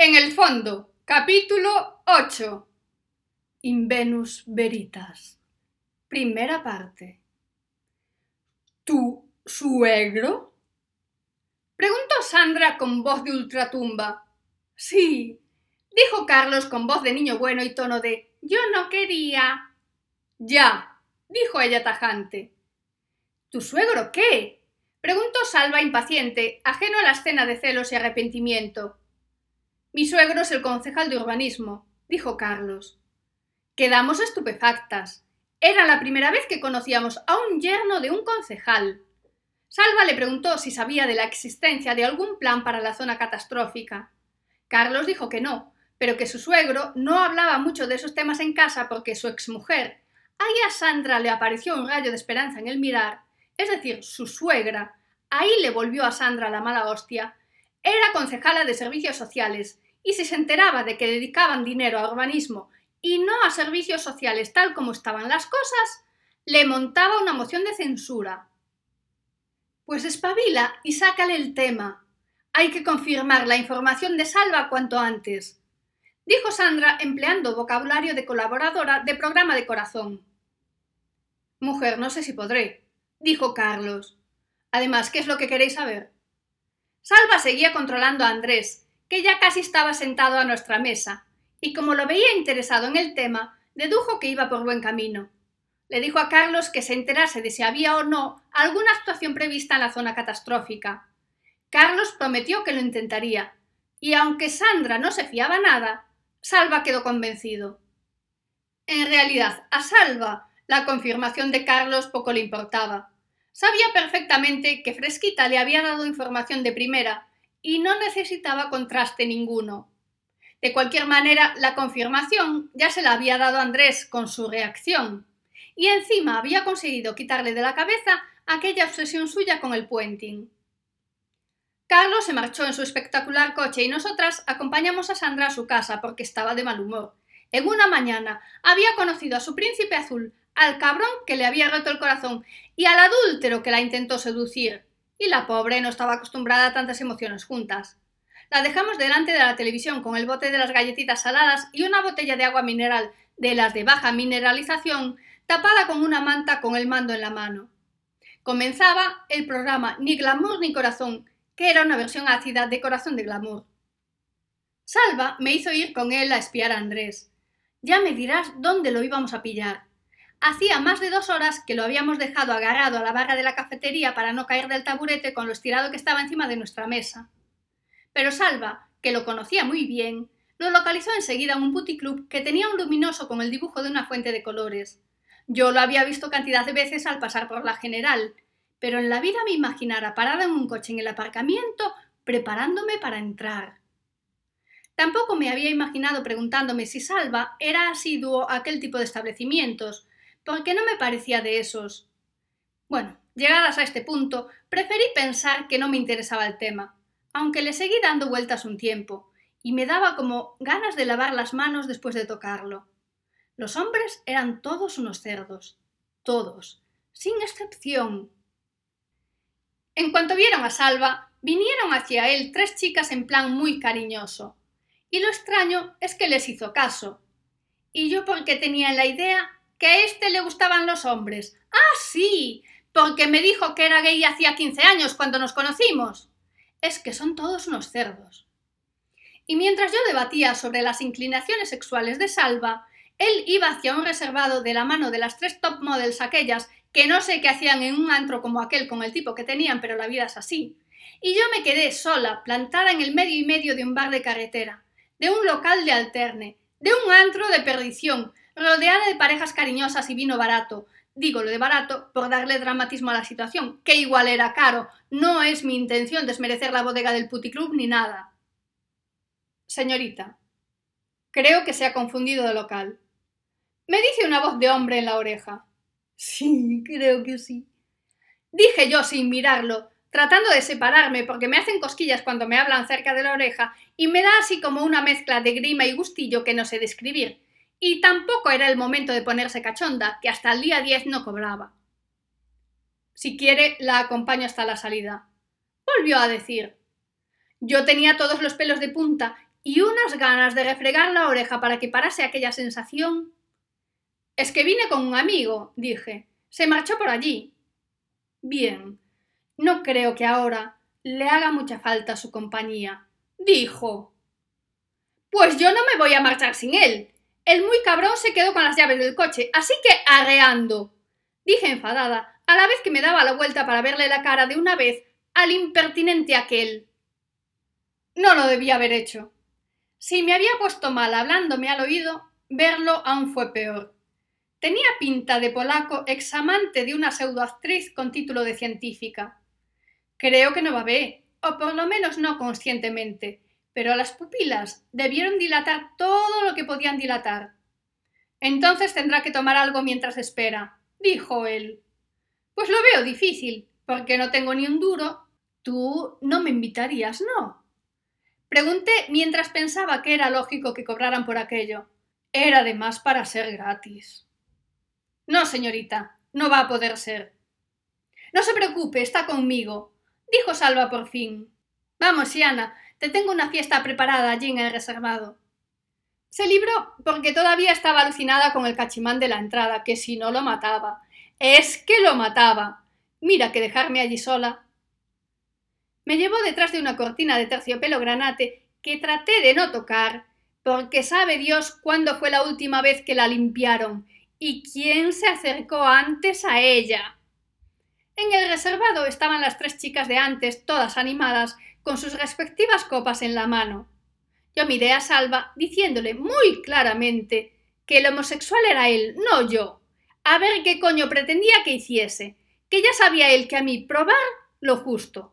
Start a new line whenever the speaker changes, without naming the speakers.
En el fondo, capítulo 8. Invenus Veritas. Primera parte. ¿Tu suegro? Preguntó Sandra con voz de ultratumba. Sí, dijo Carlos con voz de niño bueno y tono de yo no quería. Ya, dijo ella tajante. ¿Tu suegro qué? preguntó Salva impaciente, ajeno a la escena de celos y arrepentimiento. Mi suegro es el concejal de urbanismo, dijo Carlos. Quedamos estupefactas. Era la primera vez que conocíamos a un yerno de un concejal. Salva le preguntó si sabía de la existencia de algún plan para la zona catastrófica. Carlos dijo que no, pero que su suegro no hablaba mucho de esos temas en casa porque su exmujer, ahí a Sandra le apareció un rayo de esperanza en el mirar, es decir, su suegra, ahí le volvió a Sandra la mala hostia, era concejala de servicios sociales, y si se enteraba de que dedicaban dinero a urbanismo y no a servicios sociales tal como estaban las cosas, le montaba una moción de censura. Pues espabila y sácale el tema. Hay que confirmar la información de Salva cuanto antes, dijo Sandra empleando vocabulario de colaboradora de programa de corazón. Mujer, no sé si podré, dijo Carlos. Además, ¿qué es lo que queréis saber? Salva seguía controlando a Andrés, que ya casi estaba sentado a nuestra mesa, y como lo veía interesado en el tema, dedujo que iba por buen camino. Le dijo a Carlos que se enterase de si había o no alguna actuación prevista en la zona catastrófica. Carlos prometió que lo intentaría, y aunque Sandra no se fiaba nada, Salva quedó convencido. En realidad, a Salva la confirmación de Carlos poco le importaba. Sabía perfectamente que Fresquita le había dado información de primera y no necesitaba contraste ninguno. De cualquier manera, la confirmación ya se la había dado Andrés con su reacción, y encima había conseguido quitarle de la cabeza aquella obsesión suya con el puenting. Carlos se marchó en su espectacular coche y nosotras acompañamos a Sandra a su casa porque estaba de mal humor. En una mañana había conocido a su príncipe azul al cabrón que le había roto el corazón y al adúltero que la intentó seducir. Y la pobre no estaba acostumbrada a tantas emociones juntas. La dejamos delante de la televisión con el bote de las galletitas saladas y una botella de agua mineral de las de baja mineralización, tapada con una manta con el mando en la mano. Comenzaba el programa Ni glamour ni corazón, que era una versión ácida de Corazón de Glamour. Salva me hizo ir con él a espiar a Andrés. Ya me dirás dónde lo íbamos a pillar. Hacía más de dos horas que lo habíamos dejado agarrado a la barra de la cafetería para no caer del taburete con lo estirado que estaba encima de nuestra mesa. Pero Salva, que lo conocía muy bien, lo localizó enseguida en un puticlub que tenía un luminoso con el dibujo de una fuente de colores. Yo lo había visto cantidad de veces al pasar por la general, pero en la vida me imaginara parada en un coche en el aparcamiento preparándome para entrar. Tampoco me había imaginado preguntándome si Salva era asiduo a aquel tipo de establecimientos, porque no me parecía de esos. Bueno, llegadas a este punto, preferí pensar que no me interesaba el tema, aunque le seguí dando vueltas un tiempo, y me daba como ganas de lavar las manos después de tocarlo. Los hombres eran todos unos cerdos, todos, sin excepción. En cuanto vieron a Salva, vinieron hacia él tres chicas en plan muy cariñoso, y lo extraño es que les hizo caso. Y yo porque tenía la idea que a este le gustaban los hombres. Ah, sí, porque me dijo que era gay hacía 15 años cuando nos conocimos. Es que son todos unos cerdos. Y mientras yo debatía sobre las inclinaciones sexuales de Salva, él iba hacia un reservado de la mano de las tres top models aquellas que no sé qué hacían en un antro como aquel con el tipo que tenían, pero la vida es así. Y yo me quedé sola, plantada en el medio y medio de un bar de carretera, de un local de alterne, de un antro de perdición, rodeada de parejas cariñosas y vino barato. Digo lo de barato por darle dramatismo a la situación, que igual era caro. No es mi intención desmerecer la bodega del puticlub ni nada. Señorita, creo que se ha confundido de local. Me dice una voz de hombre en la oreja. Sí, creo que sí. Dije yo sin mirarlo, tratando de separarme porque me hacen cosquillas cuando me hablan cerca de la oreja y me da así como una mezcla de grima y gustillo que no sé describir. Y tampoco era el momento de ponerse cachonda, que hasta el día 10 no cobraba. Si quiere, la acompaño hasta la salida. Volvió a decir. Yo tenía todos los pelos de punta y unas ganas de refregar la oreja para que parase aquella sensación. Es que vine con un amigo, dije. Se marchó por allí. Bien, no creo que ahora le haga mucha falta su compañía, dijo. Pues yo no me voy a marchar sin él. El muy cabrón se quedó con las llaves del coche, así que arreando. Dije enfadada, a la vez que me daba la vuelta para verle la cara de una vez al impertinente aquel. No lo debía haber hecho. Si me había puesto mal hablándome al oído, verlo aún fue peor. Tenía pinta de polaco examante de una pseudoactriz con título de científica. Creo que no va ver, o por lo menos no conscientemente, pero las pupilas debieron dilatar todo lo que podían dilatar. Entonces tendrá que tomar algo mientras espera, dijo él. Pues lo veo difícil, porque no tengo ni un duro. Tú no me invitarías, ¿no? Pregunté mientras pensaba que era lógico que cobraran por aquello. Era de más para ser gratis. No, señorita, no va a poder ser. No se preocupe, está conmigo, dijo Salva por fin. Vamos, Siana, te tengo una fiesta preparada allí en el reservado. Se libró porque todavía estaba alucinada con el cachimán de la entrada, que si no lo mataba. Es que lo mataba. Mira que dejarme allí sola. Me llevó detrás de una cortina de terciopelo granate que traté de no tocar, porque sabe Dios cuándo fue la última vez que la limpiaron y quién se acercó antes a ella. En el reservado estaban las tres chicas de antes, todas animadas, con sus respectivas copas en la mano. Yo miré a Salva diciéndole muy claramente que el homosexual era él, no yo. A ver qué coño pretendía que hiciese, que ya sabía él que a mí probar lo justo.